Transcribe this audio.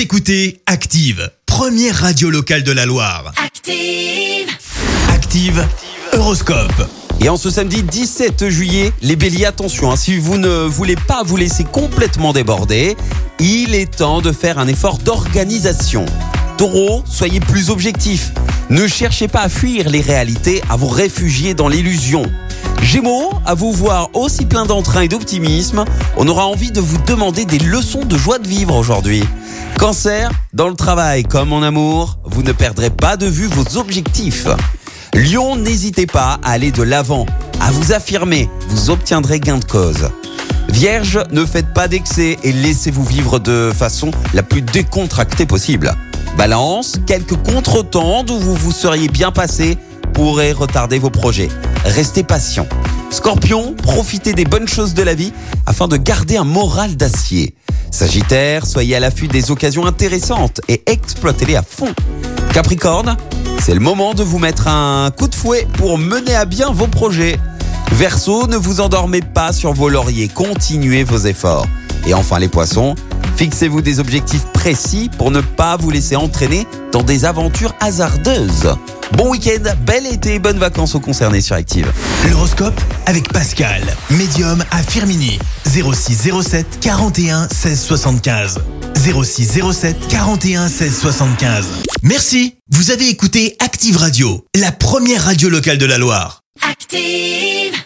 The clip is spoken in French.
Vous écoutez Active, première radio locale de la Loire. Active. Active, Horoscope. Et en ce samedi 17 juillet, les béliers, attention, hein, si vous ne voulez pas vous laisser complètement déborder, il est temps de faire un effort d'organisation. Taureau, soyez plus objectif. Ne cherchez pas à fuir les réalités, à vous réfugier dans l'illusion. Gémeaux, à vous voir aussi plein d'entrain et d'optimisme, on aura envie de vous demander des leçons de joie de vivre aujourd'hui. Cancer, dans le travail comme en amour, vous ne perdrez pas de vue vos objectifs. Lion, n'hésitez pas à aller de l'avant, à vous affirmer, vous obtiendrez gain de cause. Vierge, ne faites pas d'excès et laissez-vous vivre de façon la plus décontractée possible. Balance, quelques contretemps d'où vous vous seriez bien passé pourraient retarder vos projets. Restez patient. Scorpion, profitez des bonnes choses de la vie afin de garder un moral d'acier. Sagittaire, soyez à l'affût des occasions intéressantes et exploitez-les à fond. Capricorne, c'est le moment de vous mettre un coup de fouet pour mener à bien vos projets. Verseau, ne vous endormez pas sur vos lauriers, continuez vos efforts. Et enfin les poissons, fixez-vous des objectifs précis pour ne pas vous laisser entraîner dans des aventures hasardeuses. Bon week-end, bel été bonnes vacances aux concernés sur Active. L'horoscope avec Pascal, médium à Firmini. 06 07 41 16 75. 06 07 41 16 75. Merci. Vous avez écouté Active Radio, la première radio locale de la Loire. Active.